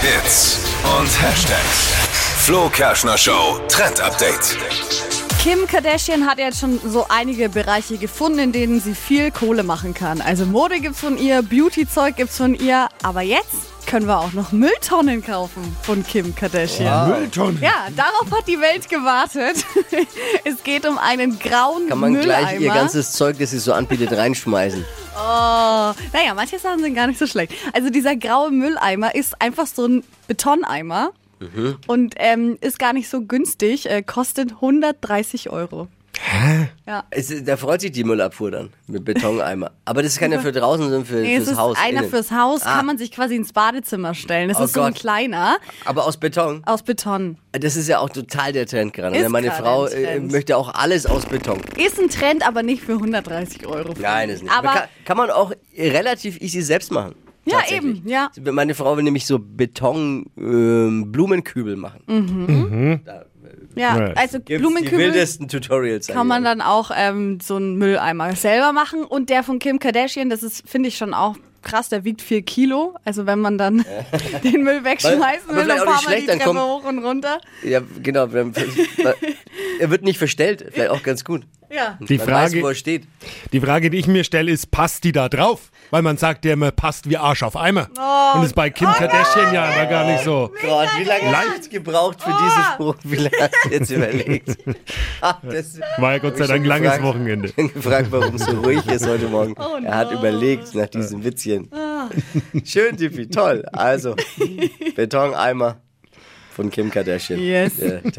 Hits und Hashtags. Flo Kerschner Show Trend Update. Kim Kardashian hat jetzt schon so einige Bereiche gefunden, in denen sie viel Kohle machen kann. Also Mode gibt's von ihr, Beauty-Zeug gibt's von ihr, aber jetzt können wir auch noch Mülltonnen kaufen von Kim Kardashian. Mülltonnen. Ja, darauf hat die Welt gewartet. es geht um einen grauen Kann man Mülleimer. gleich ihr ganzes Zeug, das sie so anbietet, reinschmeißen. Oh, naja, manche Sachen sind gar nicht so schlecht. Also dieser graue Mülleimer ist einfach so ein Betoneimer Mhm. und ähm, ist gar nicht so günstig, äh, kostet 130 Euro. Ja. Es, da freut sich die Müllabfuhr dann mit Betoneimer. Aber das ist keiner für draußen, sondern für, Nee, es fürs ist Haus. einer innen. fürs Haus, Ah. kann man sich quasi ins Badezimmer stellen. Das Oh ist so ein Gott. kleiner Aber aus Beton. aus Beton. Das ist ja auch total der Trend gerade. Ist ne? Meine gerade Frau äh, Trend. möchte auch alles aus Beton. Ist ein Trend, aber nicht für 130 Euro. Nein, ist nicht. Aber kann, kann man auch relativ easy selbst machen. Ja, eben, ja. Meine Frau will nämlich so Beton-Blumenkübel machen. Mhm. ja, Ja. also Gibt's die Blumenkübel wildesten Tutorials. kann man dann auch ähm, so einen Mülleimer selber machen. Und der von Kim Kardashian, das ist, finde ich schon auch krass, der wiegt 4 Kilo. Also wenn man dann den Müll wegschmeißen will, dann fahren wir die Treppe kommt- hoch und runter. Ja, genau. wenn- er wird nicht verstellt. Vielleicht auch ganz gut. Ja. Die Man weiß, Frage, wo er steht. die Frage, die ich mir stelle, ist, passt die da drauf? Weil man sagt ja immer, passt wie Arsch auf Eimer. Und ist bei Kim Kardashian ja aber gar nicht so. Gott, wie lange Leicht. hast du gebraucht für diesen Spruch? Wie lange hast du jetzt überlegt? Ah, das War ja Gott sei ich Dank schon langes gefragt. Wochenende. bin gefragt, warum es so ruhig ist heute Morgen. Oh er hat no. überlegt nach diesem Witzchen. Schön, Tippi, toll. Also, Betoneimer von Kim Kardashian. Yes. Trend.